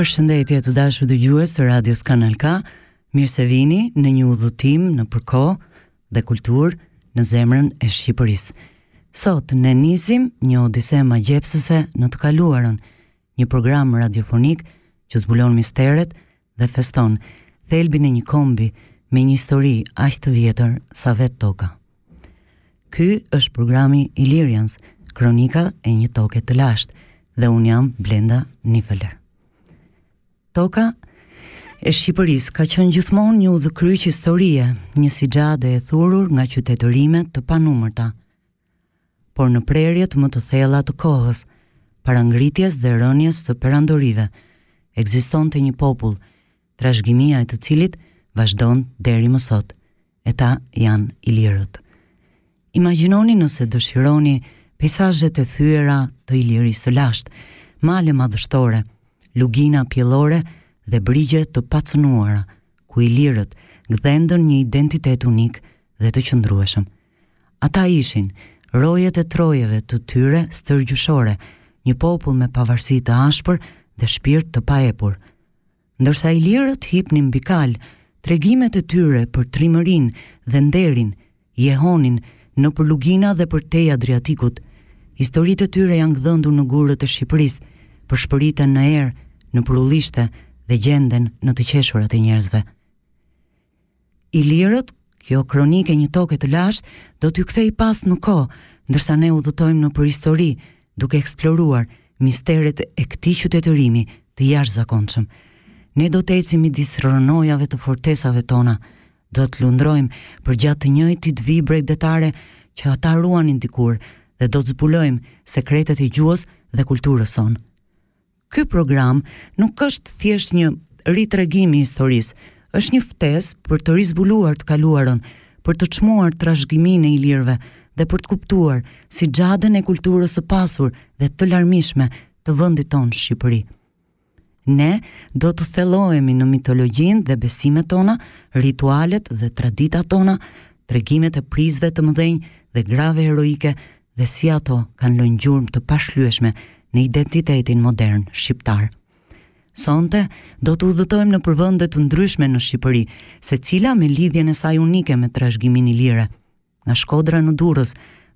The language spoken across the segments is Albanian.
Përshëndetje të dashur dëgjues të Radios Kanal K, mirë se vini në një udhëtim nëpër kohë dhe kulturë në zemrën e Shqipërisë. Sot ne nisim një odise magjepsëse në të kaluarën, një program radiofonik që zbulon misteret dhe feston thelbin e një kombi me një histori aq të vjetër sa vetë toka. Ky është programi Ilirians, kronika e një toke të lashtë dhe unë jam Blenda Nifeler. Toka e Shqipërisë ka qenë gjithmonë një udhëkryq historie, një sixhade e thurur nga qytetërime të panumërta, por në prerjet më të thella të kohës, para ngritjes dhe rënies së perandorive, ekzistonte një popull, trashëgimia e të cilit vazhdon deri më sot. Këta janë ilirët. Imagjinoni nëse dëshironi peisazhet e thyera të Ilirisë së lashtë, male madhështore, lugina pjellore dhe brigje të pacënuara, ku ilirët gdhendën një identitet unik dhe të qëndrueshëm. Ata ishin, rojet e trojeve të tyre stërgjyshore, një popull me pavarësi të ashpër dhe shpirt të paepur. Ndërsa ilirët hipnin mbi kalë, tregimet e tyre për trimërinë dhe nderin, jehonin nëpër lugina dhe përtej Adriatikut, historitë e tyre janë gdhendur në gurët e Shqipërisë, pëshpëriten në erë, nëpër ullishte dhe gjenden në të qeshurat e njerëzve. Ilirët, kjo kronikë e një toke të lashtë, do t'ju kthejë pas në kohë, ndërsa ne udhëtojmë nëpër histori, duke eksploruar misteret e këtij qytetërimi të jashtëzakonshëm. Ne do të ecim midis rrënojave të fortesave tona, do të lundrojmë përgjatë të njëjtës vijë bregdetare që ata ruanin dikur dhe do të zbulojmë sekretet e gjuhës dhe kulturës sonë. Ky program nuk është thjesht një ritregim i historisë, është një ftesë për të rizbuluar të kaluarën, për të çmuar trashëgiminë e ilirëve dhe për të kuptuar sixhaden e kulturës së pasur dhe të larmishme të vendit tonë Shqipëri. Ne do të thellohemi në mitologjinë dhe besimet tona, ritualet dhe traditat tona, tregimet e prijësve të mëdhenj dhe grave heroike dhe si ato kanë lënë gjurmë të pashlyeshme në identitetin modern shqiptar. Sonte do të udhëtojmë nëpër vende të ndryshme në Shqipëri, secila me lidhjen e saj unike me trashëgiminë ilire. Nga Shkodra në Durrës,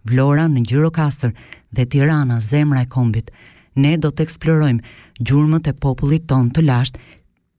Vlora në Gjirokastër dhe Tirana zemra e kombit, ne do të eksplorojmë gjurmët e popullit tonë të lashtë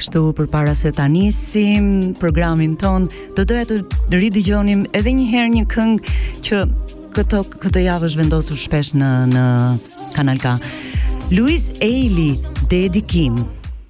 kështu përpara se ta nisim programin tonë, do doja të ridëgjonim edhe një herë një këngë që këto këtë javë është vendosur shpesh në në Kanal K. Luis Ejlli, Dedikim.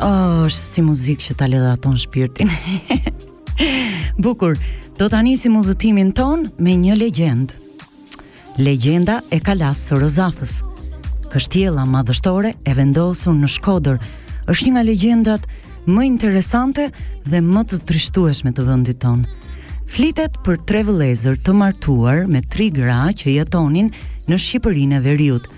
Oh, është si muzikë që ta ledhaton shpirtin. Bukur, do ta nisim udhëtimin tonë me një legjendë. Legjenda e Kalasë së Rozafës. Kështjella madhështore e vendosur në Shkodër është një nga legjendat më interesante dhe më të trishtueshme të vendit tonë. Flitet për tre vëllezër të martuar me tri gra që jetonin në Shqipërinë e Veriut.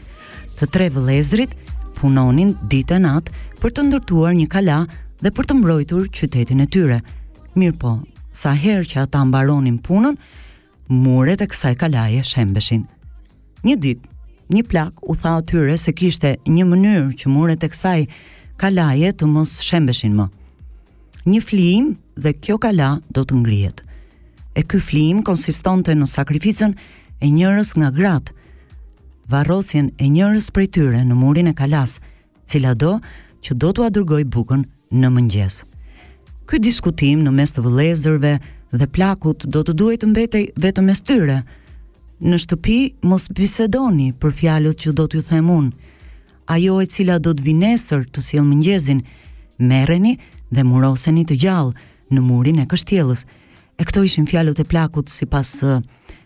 Të tre vëllezërit punonin ditë e natë për të ndërtuar një kala dhe për të mbrojtur qytetin e tyre. Mirëpo, sa herë që ata mbaronin punën, Muret e kësaj kalaje shembeshin. Një ditë, një plak u tha atyre se kishte një mënyrë që muret e kësaj kalaje të mos shembeshin më. Një flijim dhe kjo kala do të ngrihet. E ky flijim konsistonte në sakrificën e njërës nga gratë, varrosjen e njërës prej tyre në murin e kalasë, cilado që do t'ua dërgojë bukën në mëngjes. Ky diskutim në mes të vëllezërve dhe plakut do të duhej të mbetej vetëm mes tyre. Në shtëpi mos bisedoni për fjalët që do t'ju them unë. Ajo e cila do të vijë nesër të sjellë mëngjesin, merreni dhe muroseni të gjallë në murin e kështjellës. E këto ishin fjalët e plakut sipas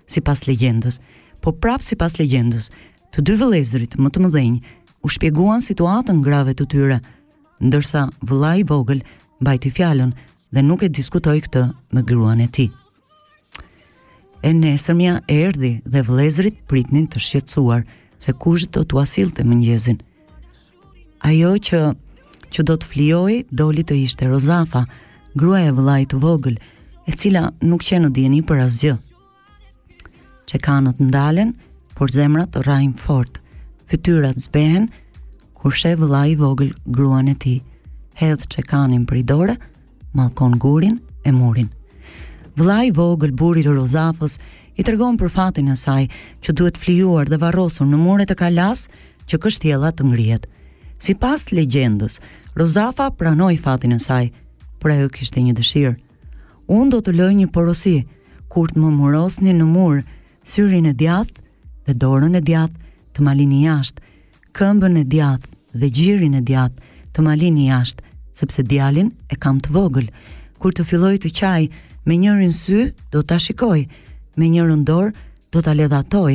sipas legjendës. Po prapë sipas legjendës, të dy vëllezërit më të mëdhenj u shpjeguan situatën grave të tyre, ndërsa vëllai i vogël mbajti fjalën dhe nuk e diskutoi këtë me gruan e tij. E nesërmja erdhi dhe vëllezërit pritnin të shqetësuar se kush do t'ua sillte mëngjesin. Ajo që që do të flijohej doli të ishte Rozafa, gruaja e vëllait të vogël, e cila nuk qe në dijeni për asgjë. Çekanët ndalen, por zemrat rrahin fort, fytyrat zbehen, kur sheh vëllai i vogël gruan e tij, hedh çekanin prej dore, mallkon gurin e murin. Vëllai i vogël, burri i Rozafës, i tregon për fatin e saj, që duhet flijuar dhe varrosur në muret e kalasë, që kështjella të ngrihet. Sipas legjendës, Rozafa pranoi fatin e saj, por ajo kishte një dëshirë, Unë do të lë një porosi, kur të më murosni në mur, syrin e djathtë dhe dorën e djathtë të ma lini jashtë, këmbën e djathtë dhe gjirin e djathtë të ma lini jashtë, sepse djalin e kam të vogël. Kur të fillojë të qajë, me njërin sy do ta shikoj, me njërën dorë do ta ledhatoj,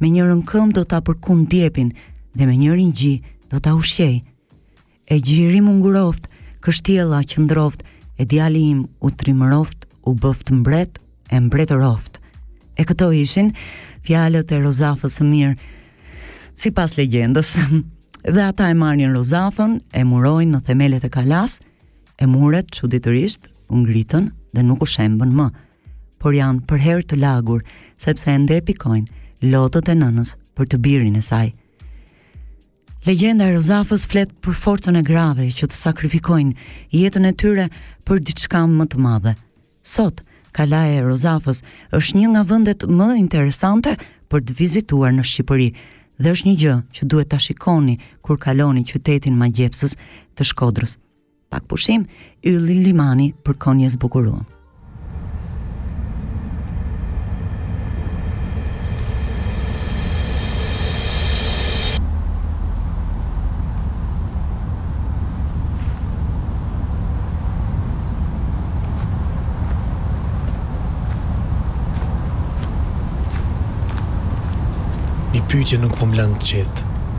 me njërën këmbë do ta përkund djepin dhe me njërin gji do ta ushqej. E gjiri im u nguroftë, kështjella qëndroftë, e djali im u trimëroftë, u bëftë mbret, e mbretëroftë. E këto ishin fjalët e Rozafës së mirë, sipas legjendës. Dhe ata e marrin Rozafën, e murojnë në themelet e kalasë, e muret çuditërisht u ngritën dhe nuk u shembën më, por janë përherë të lagur, sepse ende pikojnë lotët e nënës për të birin e saj. Legjenda e Rozafës flet për forcën e grave që të sakrifikojnë jetën e tyre për diçka më të madhe. Sot, Kalaja e Rozafës është një nga vendet më interesante për të vizituar në Shqipëri dhe është një gjë që duhet ta shikoni kur kaloni qytetin magjepsës të Shkodrës. Pak pushim, Ylli Limani për këngë të bukur. Një pyetje nuk po më lë të qetë.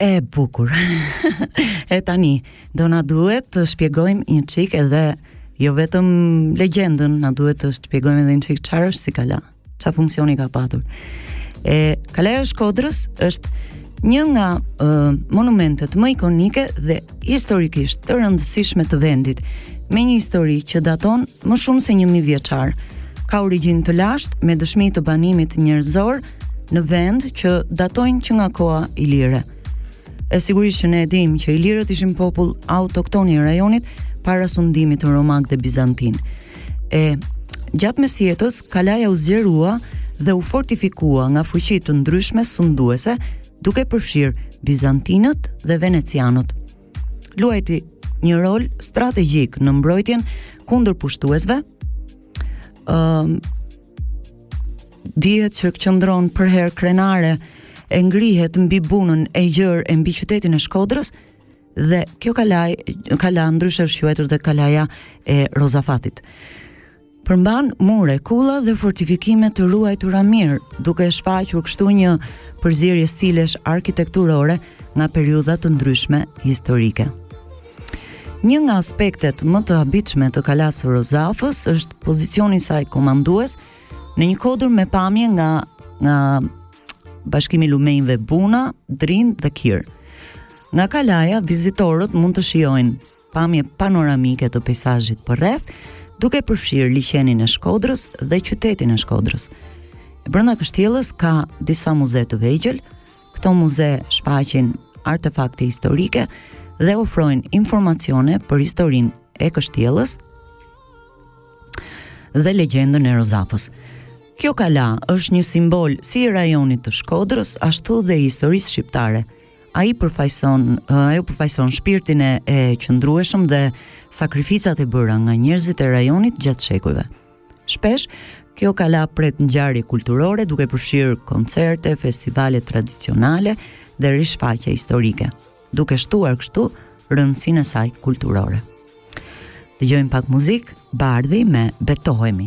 E bukur. e tani do na duhet të shpjegojmë një çik edhe jo vetëm legjendën, na duhet të shpjegojmë edhe një çik çfarë është si kala. Çfarë funksioni ka patur. E Kalaja e Shkodrës është një nga uh, monumentet më ikonike dhe historikisht të rëndësishme të vendit, me një histori që daton më shumë se një mijëvjeçar. Ka origjinë të lashtë me dëshmi të banimit njerëzor në vend që datojnë që nga koha ilire. E sigurisht që ne e dimë që ilirët ishin popull autokton i rajonit para sundimit romak dhe bizantin. E gjatë mesjetës kalaja u zgjerua dhe u fortifikua nga fuqi të ndryshme sunduese, duke përfshirë bizantinët dhe venecianët. luajti një rol strategjik në mbrojtjen kundër pushtuesve. Ëm uh, dihet që qëndron përherë krenare e ngrihet mbi Bunën e gjërë e mbi qytetin e Shkodrës dhe kjo kalaj kala ndryshe është quajtur dhe kalaja e Rozafatit. Përmban mure, kulla dhe fortifikime të ruajtura mirë, duke shfaqur kështu një përzierje stilesh arkitekturore nga periudha të ndryshme historike. Një nga aspektet më të habitshme të Kalasë së Rozafës është pozicioni i saj komandues në një kodër me pamje nga nga bashkimi i lumenjve Buna, Drin dhe Kir. Nga Kalaja vizitorët mund të shijojnë pamje panoramike të peizazhit përreth, duke përfshirë liqenin e Shkodrës dhe qytetin e Shkodrës. Brenda kështjellës ka disa muze të vegjël. Këto muze shfaqin artefakte historike dhe ofrojnë informacione për historinë e kështjellës dhe legjendën e Rozafës. Kjo kala është një simbol si i rajonit të Shkodrës, ashtu dhe i historisë shqiptare. ai përfaqëson ajo përfaqëson shpirtin e, e qëndrueshëm dhe sakrificat e bëra nga njerëzit e rajonit gjatë shekujve. Shpesh kjo kala pret ngjarje kulturore duke përfshirë koncerte, festivale tradicionale dhe rishfaqje historike, duke shtuar kështu rëndësinë e saj kulturore. Dëgjojmë pak muzikë, Bardhi me Betohemi.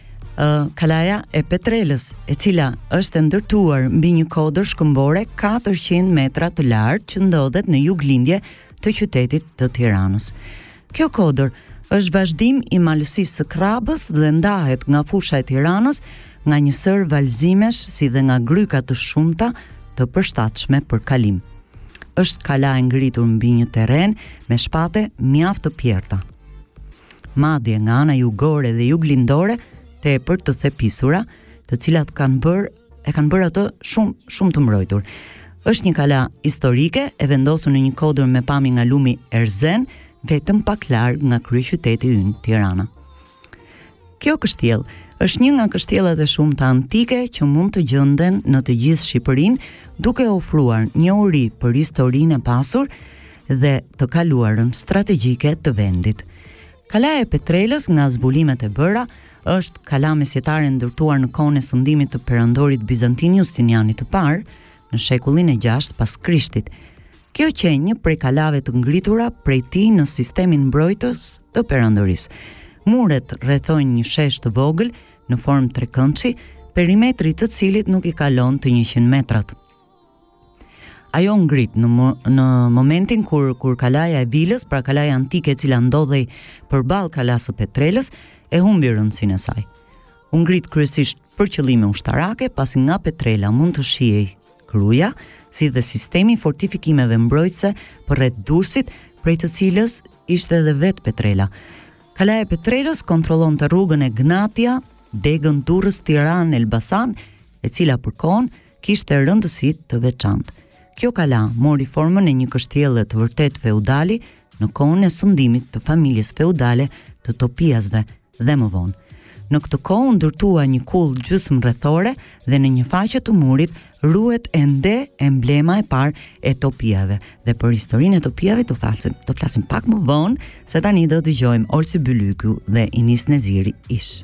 Kalaja e Petrelës, e cila është e ndërtuar mbi një kodër shkëmbore 400 metra të lartë që ndodhet në juglindje të qytetit të Tiranës. Kjo kodër është vazhdim i malësisë së Krrabës dhe ndahet nga fusha e Tiranës nga një sërë valëzimesh si dhe nga gryka të shumta të përshtatshme për kalim. Është kala e ngritur mbi një terren me shpate mjaft të pjerrëta. madje nga ana jugore dhe juglindore tepër të thepisura, të cilat e kanë bërë atë shumë shumë të mbrojtur. Është një kala historike e vendosur në një kodër me pamje nga lumi Erzen, vetëm pak larg nga kryeqyteti ynë Tirana. Kjo kështjellë është një nga kështjellat e shumta antike që mund të gjenden në të gjithë Shqipërinë, duke ofruar njohuri për historinë e pasur dhe të kaluarën strategjike të vendit. Kalaja e Petrelës nga zbulimet e bëra është kala mesjetare ndërtuar në kohën e sundimit të perandorit bizantin Justinianit të Parë në shekullin e 6 pas Krishtit. Kjo qe një prej kalave të ngritura prej tij në sistemin mbrojtës të perandorisë. Muret rrethojnë një shesh të vogël në formë trekëndshi, perimetri i të cilit nuk i kalon të 100 metrat. ajo u ngrit në më, në momentin kur kur kalaja e vilës, pra kalaja antike e cila ndodhej përballë kalasë së Petrelës, e humbi rëndësinë e saj. U ngrit kryesisht për qëllime ushtarake, pasi nga Petrela mund të shihej Kruja, si dhe sistemi i fortifikimeve mbrojtëse përreth Durrësit, prej të cilës ishte edhe vetë Petrela. Kalaja e Petrelës kontrollonte rrugën Egnatia, degën Durrës, Tiranë, Elbasan, e cila përkon, kishte rëndësi të veçantë. Kjo kala mori formën e një kështjelle të vërtetë feudali në kohën e sundimit të familjes feudale të Topiasve dhe më vonë. Në këtë kohë u ndërtua një kullë gjysmërrethore dhe në një faqe të murit ruhet ende emblema e parë e Topiave, dhe për historinë e Topiave do flasim, të flasim pak më vonë, se tani do të dëgjojmë Olsi Bylyku dhe Inis Neziri ish.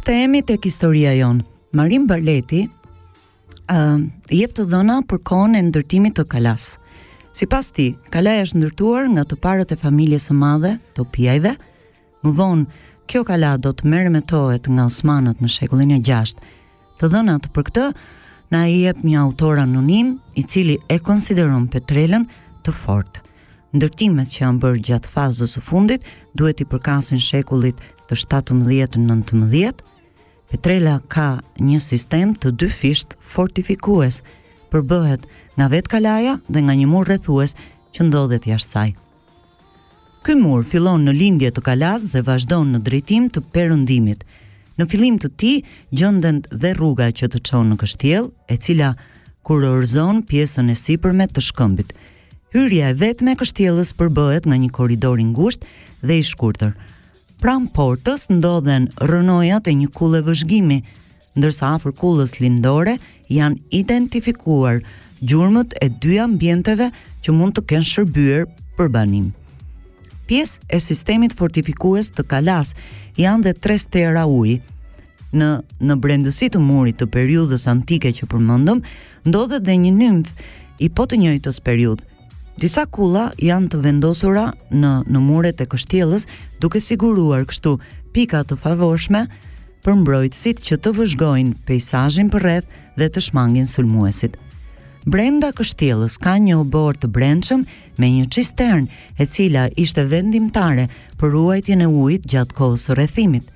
Kthehemi tek historia jonë. Marin Barleti uh, jep të dhëna për kohën e ndërtimit të kalasë. Sipas tij, kalaja është ndërtuar nga të parët e familjes së madhe, Topiajve, më vonë, kjo kala do të meremetohet nga osmanët në shekullin e gjashtë, Të dhënat për këtë na i jep një autor anonim, i cili e konsideron Petrelën të fortë. Ndërtimet që janë bërë gjatë fazës së fundit duhet t'i përkasin shekullit të 17-19. Petrela ka një sistem të dyfishtë fortifikues, përbëhet nga vetë kalaja dhe nga një mur rrethues që ndodhet jashtë saj. Ky mur fillon në lindje të kalasë dhe vazhdon në drejtim të perëndimit. Në fillim të tij gjendet dhe rruga që të çon në kështjellë, e cila kurorëzon pjesën e sipërme të shkëmbit. Hyrja e vetme e kështjellës përbëhet nga një korridor i ngushtë dhe i shkurtër. Pranë portës ndodhen rrënojat e një kulle vëzhgimi, ndërsa afër kullës lindore janë identifikuar gjurmët e dy ambienteve që mund të kenë shërbyer për banim. Pjesë e sistemit fortifikues të kalasë janë dhe tre stera uji. Në në brendësi të murit të periudhës antike që përmendëm, ndodhet dhe një nimfe i po të njëjtës periudhë, Disa kulla janë të vendosura në në muret e kështjellës, duke siguruar kështu pika të favorshme për mbrojtësit që të vëzhgojnë peizazhin përreth dhe të shmangin sulmuesit. Brenda kështjellës ka një oborr të brendshëm me një çisternë, e cila ishte vendimtare për ruajtjen e ujit gjatë kohës së rrethimit.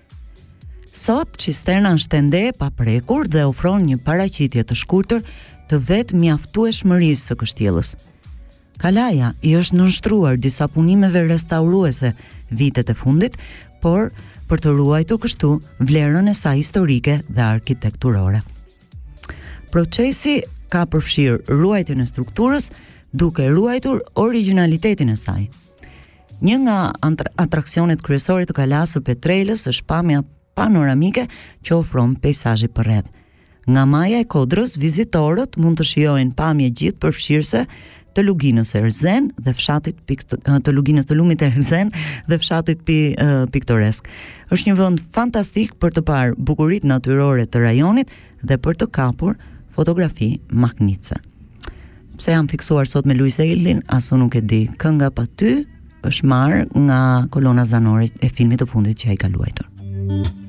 Sot çisterna është ende e paprekur dhe ofron një paraqitje të shkurtër të vetëmjaftueshmërisë së kështjellës. Kalaja i është nënshtruar disa punimeve restauruese vitet e fundit, por për të ruajtur kështu vlerën e saj historike dhe arkitekturore. Procesi ka përfshirë ruajtjen e strukturës duke ruajtur origjinalitetin e saj. Një nga atraksionet kryesore të kalasë së Petrelës është pamja panoramike që ofron peizazhi përreth. Nga maja e kodrës, vizitorët mund të shijojnë pamje gjithëpërfshirëse të luginës Erzen dhe fshatit të luginës të lumit Erzen dhe fshatit pi, piktoresk. është një vend fantastik për të parë bukuritë natyrore të rajonit dhe për të kapur fotografi mahnitëse. Pse jam fiksuar sot me Luiz Ejllin, as unë nuk e di. Kënga Pa ty është marrë nga kolona zanore e filmit të fundit që ai ka luajtur. Mm -hmm.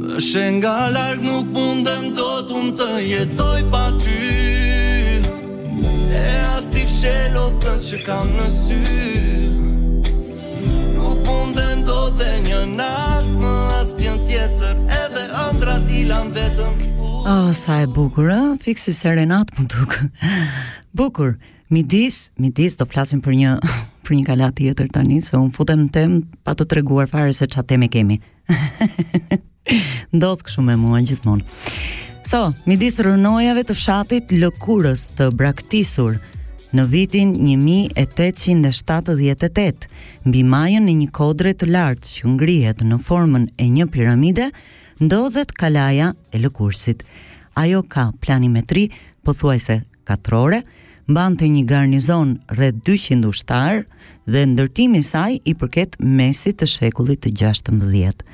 Më sheh nga larg nuk mundem dot unë të jetoj pa ty E as t'i fsheh lotët që kam në sy Nuk mundem dot e një natë më asnjë tjetër Edhe ëndrat i lamë vetëm Oh, sa e bukur, ë? Fiks si serenatë m'u duk. bukur. Midis, midis do flasim për një për një kala tjetër tani, se unë futem në temë pa të treguar fare se ça teme kemi. Ndodh kështu me mua gjithmonë. So, midis rrënojave të fshatit Lëkurës të braktisur në vitin 1878, mbi majën e një kodre të lartë që ngrihet në formën e një piramide, ndodhet kalaja e Lëkurësit. Ajo ka planimetri pothuajse katrore, mbante një garnizon rreth 200 ushtarë dhe ndërtimi i saj i përket mesit të shekullit të 16.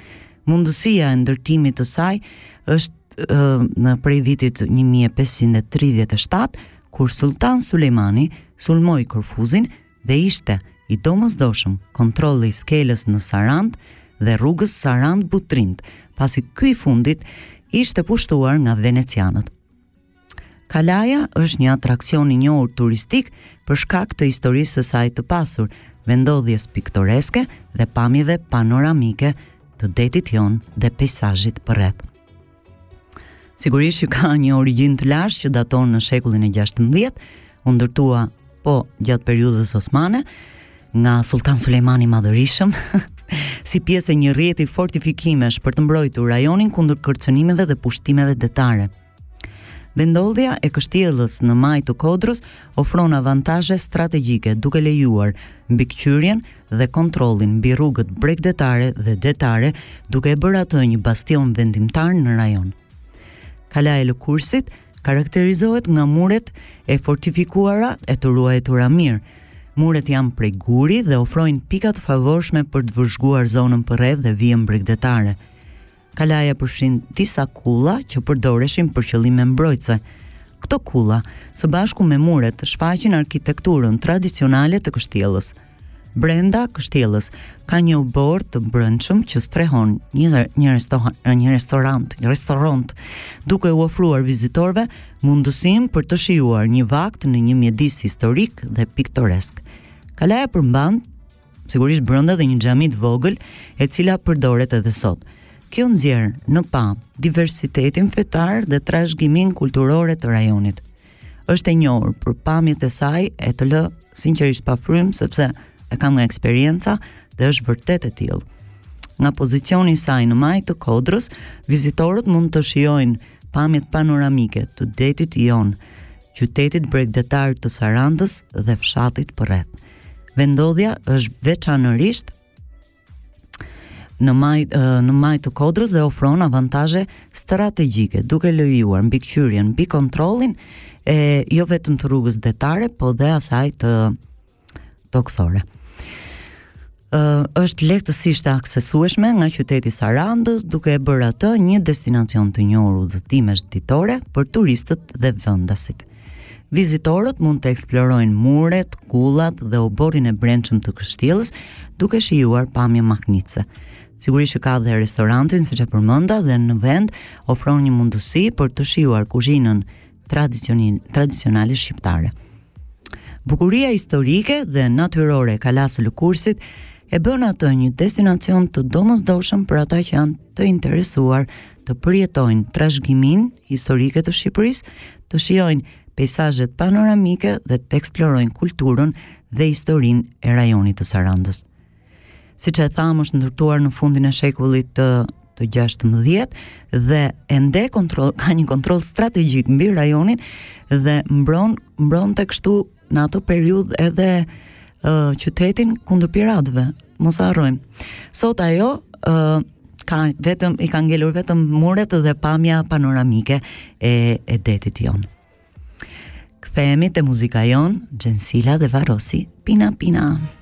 Mundësia e ndërtimit të saj është në prej vitit 1537, kur Sultan Sulejmani sulmoi Korfuzin dhe ishte i domosdoshëm kontrolli i skelës në Sarandë dhe rrugës Sarandë-Butrint, pasi ky i fundit ishte pushtuar nga venecianët. Kalaja është një atraksion i njohur turistik për shkak të historisë së saj të pasur, vendodhjes piktoreske dhe pamjeve panoramike të detit Jon dhe peizazhit përreth. Sigurisht që ka një origjinë të lashtë që daton në shekullin e 16, u ndërtua po gjatë periudhës osmane nga Sultan Sulejmani i Madhërishëm si pjesë e një rrjeti fortifikimesh për të mbrojtur rajonin kundër kërcënimeve dhe pushtimeve detare. Vendodhja e kështjellës në majë të kodrës ofron avantazhe strategjike duke lejuar mbikëqyrjen dhe kontrollin mbi rrugët bregdetare dhe detare duke e bërë atë një bastion vendimtar në rajon. Kalaja e Lëkurësit Karakterizohet nga muret e fortifikuara e të ruajtura mirë. Muret janë prej guri dhe ofrojnë pika të favorshme për të vëzhguar zonën përreth dhe vijën bregdetare. Kalaja përfshin disa kulla që përdoreshin për qëllime mbrojtëse. Këto kulla, së bashku me muret, shfaqin arkitekturën tradicionale të kështjellës. Brenda kështjellës ka një oborr të brendshëm që strehon një një restoran, një restorant, një restorant, duke u ofruar vizitorëve mundësinë për të shijuar një vakt në një mjedis historik dhe piktoresk. Kalaja përmban sigurisht brenda dhe një xhami të vogël, e cila përdoret edhe sot. Kjo nxjerr në pah diversitetin fetar dhe trashëgiminë kulturore të rajonit. është e njohur për pamjet e saj e të lë sinqerisht pa frymë sepse e kam nga eksperienca dhe është vërtet e tillë. Nga pozicioni i saj në majë të kodrës, vizitorët mund të shijojnë pamjet panoramike të detit Jon, qytetit bregdetar të Sarandës dhe fshatit përreth. Vendodhja është veçanërisht në majë në majë të kodrës dhe ofron avantazhe strategjike duke lejuar mbikëqyrjen mbi kontrollin e jo vetëm të rrugës detare, po dhe asaj të tokësore. Ë është lehtësisht e aksesueshme nga qyteti i Sarandës, duke e bërë atë një destinacion të njohur udhëtimesh ditore për turistët dhe vendasit. Vizitorët mund të eksplorojnë muret, kullat dhe oborrin e brendshëm të kështjellës duke shijuar pamje mahnitëse. Sigurisht që ka dhe restorantin, siç e përmenda, dhe në vend ofron një mundësi për të shijuar kuzhinën tradicionale shqiptare. Bukuria historike dhe natyrore e Kalasë së Lëkurësit e bën atë një destinacion të domosdoshëm për ata që janë të interesuar të përjetojnë trashëgiminë historike të Shqipërisë, të shijojnë peizazhet panoramike dhe të eksplorojnë kulturën dhe historinë e rajonit të Sarandës. Siç e thamë është ndërtuar në fundin e shekullit të, të 16 dhe ende kontrol, ka një kontroll strategjik mbi rajonin dhe mbron, mbronte kështu në atë periudhë edhe uh, qytetin kundër piratëve. Mos harrojmë. Sot ajo uh, ka vetëm i ka ngelur vetëm muret dhe pamja panoramike e e detit Jon. Kthehemi te muzika jonë, Xhensila dhe Varrosi, Pina Pina.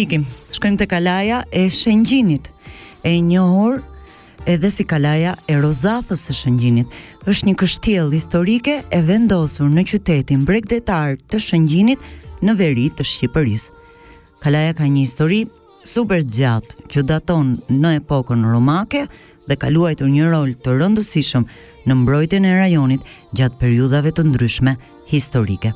Ikim, shkojmë te kalaja e Shëngjinit, e njohur edhe si kalaja e Rozafës së Shëngjinit. Është një kështjellë historike e vendosur në qytetin bregdetar të Shëngjinit në veri të Shqipërisë. Kalaja ka një histori super të gjatë që daton në epokën romake dhe ka luajtur një rol të rëndësishëm në mbrojtjen e rajonit gjatë periudhave të ndryshme historike.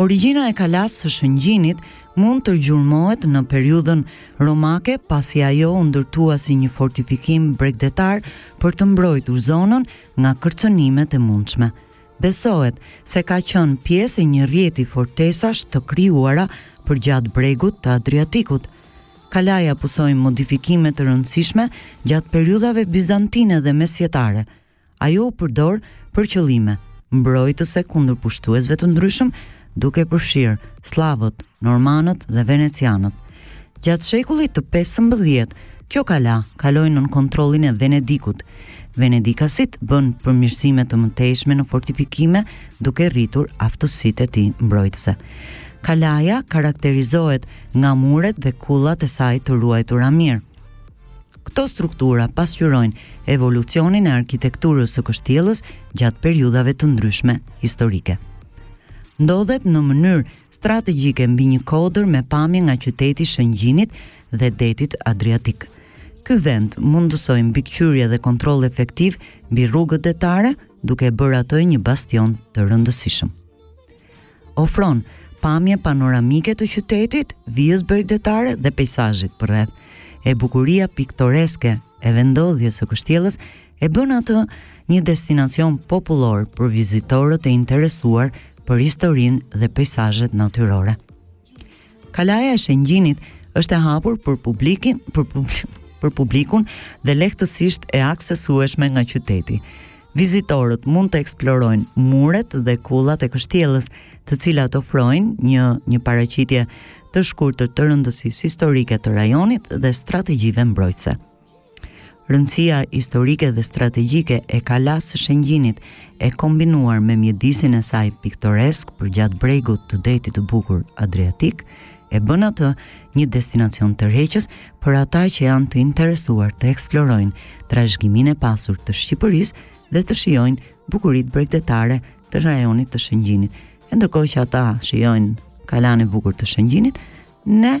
Origjina e kalasë së Shëngjinit mund të gjurmohet në periudhën romake pasi ajo u ndërtua si një fortifikim bregdetar për të mbrojtur zonën nga kërcënimet e mundshme. Besohet se ka qenë pjesë e një rrjeti fortesash të krijuara përgjatë bregut të Adriatikut. Kalaja pësoi modifikime të rëndësishme gjatë periudhave bizantine dhe mesjetare. Ajo u përdor për qëllime mbrojtëse kundër pushtuesve të ndryshëm, duke përfshirë sllavët, normanët dhe venecianët. Gjatë shekullit të 15, kjo kala kaloi nën kontrollin e Venedikut. Venedikasit bënë përmirësime të mëtejshme në fortifikime duke rritur aftësitë e tij mbrojtëse. Kalaja karakterizohet nga muret dhe kullat e saj të ruajtura mirë. Këto struktura pasqyrojnë evolucionin e arkitekturës së kështjellës gjatë periudhave të ndryshme historike. Ndodhet në mënyrë strategjike mbi një kodër me pamje nga qyteti i Shëngjinit dhe detit Adriatik. Ky vend mundësoi mbikëqyrje dhe kontroll efektiv mbi rrugët detare, duke e bërë atë një bastion të rëndësishëm. ofron pamje panoramike të qytetit, vijës bregdetare dhe pejsazhit përreth. E bukuria piktoreske e vendodhjes së kështjellës e bën atë një destinacion popullor për vizitorët e interesuar për historinë dhe pejsazhet natyrore. Kalaja e Shëngjinit është e hapur për publikin, për publikun, për publikun dhe lehtësisht e aksesueshme nga qyteti. Vizitorët mund të eksplorojnë muret dhe kullat e kështjellës, të cilat ofrojnë një një paraqitje të shkurtër të rëndësisë historike të rajonit dhe strategjive mbrojtëse. Rëndësia historike dhe strategjike e kalasë së Shëngjinit e kombinuar me mjedisin e saj piktoresk përgjatë bregut të detit të bukur Adriatik, e bën atë një destinacion tërheqës për ata që janë të interesuar të eksplorojnë trashëgiminë e pasur të Shqipërisë dhe të shijojnë bukuritë bregdetare të rajonit të Shëngjinit. E ndërkohë që ata shijojnë kalanë e bukur të Shëngjinit, ne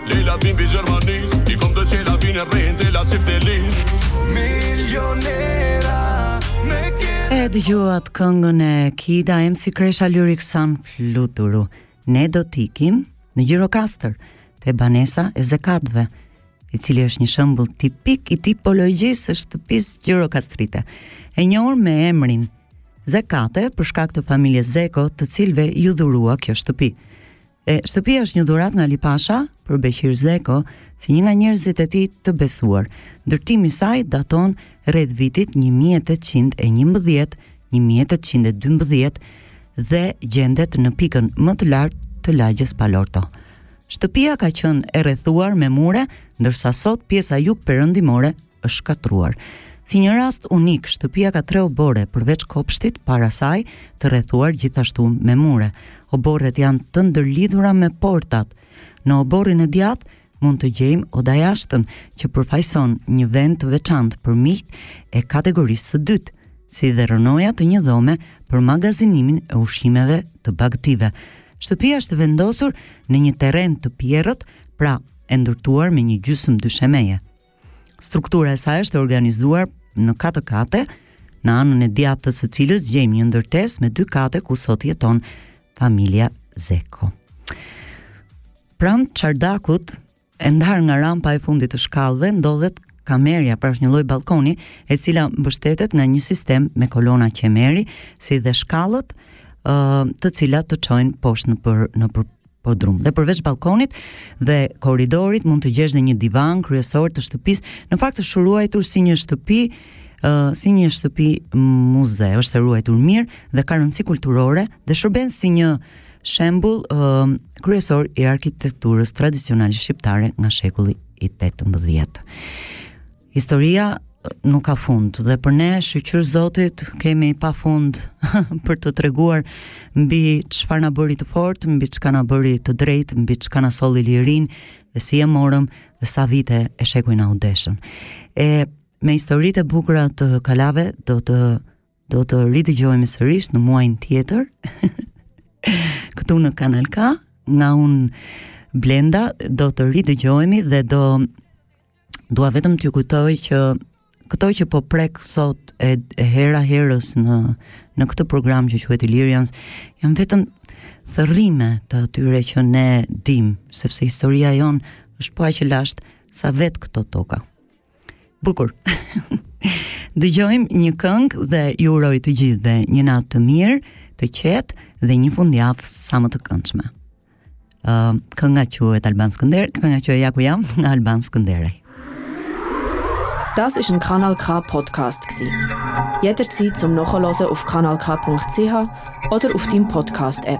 Lila vin prej Gjermanisë I kom të qela vin e rejnë të la çiftelisë Milionera me kene E dëgjuat këngën e Kida MC Kresha Lyrical Son Fluturu Ne do t'ikim në Gjirokastër Te banesa e Zekatëve i cili është një shembull tipik i tipologjisë së shtëpisë gjirokastrite. E njohur me emrin Zekate për shkak të familjes Zeko, të cilëve iu dhurua kjo shtëpi. E shtëpia është një dhuratë nga Ali Pasha për Beqir Zeko, si një nga njerëzit e tij të besuar. Ndërtimi i saj daton rreth vitit 1811, 1812 dhe gjendet në pikën më të lartë të lagjes Palorto. Shtëpia ka qenë e rrethuar me mure, ndërsa sot pjesa jugperëndimore është shkatërruar. Si një rast unik, shtëpia ka tre oborre përveç kopshtit para saj, të rrethuar gjithashtu me mure. Oborret janë të ndërlidhura me portat. Në oborrin e djathtë mund të gjejmë odajashtën që përfaqëson një vend të veçantë për miqtë e kategorisë së dytë, si dhe rrënoja të një dhome për magazinimin e ushqimeve të bagëtive. Shtëpia është vendosur në një terren të pjerrët, pra e ndërtuar me një gjysmë dyshemeje. Struktura e saj është e organizuar në katër kate, në anën e djathtë të së cilës gjejmë një ndërtesë me dy kate ku sot jeton familja Zeko. Pranë çardakut, e ndarë nga rampa e fundit të shkallëve, ndodhet kamerieja pra është një lloj balkoni e cila mbështetet nga një sistem me kolona qemeri si dhe shkallët ë të cilat të çojnë poshtë në për në për bodrum. Dhe përveç balkonit dhe korridorit mund të gjesh dhe një divan kryesor të shtëpisë. Në fakt është ruajtur si një shtëpi Uh, si një shtëpi muze, është e ruajtur mirë dhe ka rëndësi kulturore dhe shërben si një shembull uh, kryesor i arkitekturës tradicionale shqiptare nga shekulli i 18. Historia nuk ka fund dhe për ne shyqyr Zotit kemi pafund për të treguar mbi çfarë na bëri të fortë, mbi çka na bëri të drejtë, mbi çka na solli lirinë dhe si e morëm dhe sa vite e shekuj na u deshën. E me historitë e bukura të kalave do të Do të ridëgjohemi sërish në muajin tjetër. Këtu në Kanal K, nga unë Blenda do të ridëgjohemi dhe do dua vetëm t'ju kujtoj që këto që po prek sot e, e hera herës në në këtë program që quhet Ilirians janë vetëm thërrime të atyre që ne dim, sepse historia jonë është po aq e lashtë sa vetë këto toka. Bukur. Dëgjojmë një këngë dhe ju uroj të gjithëve një natë të mirë, të qetë dhe një fundjavë sa më të këndshme. Ëm uh, kënga quhet Alban Skënder, kënga quhet Ja ku jam nga Alban Skënderaj. Das ist ein Kanal K Podcast gsi. Jederzeit zum Nachhören auf kanalk.ch oder auf deinem Podcast App.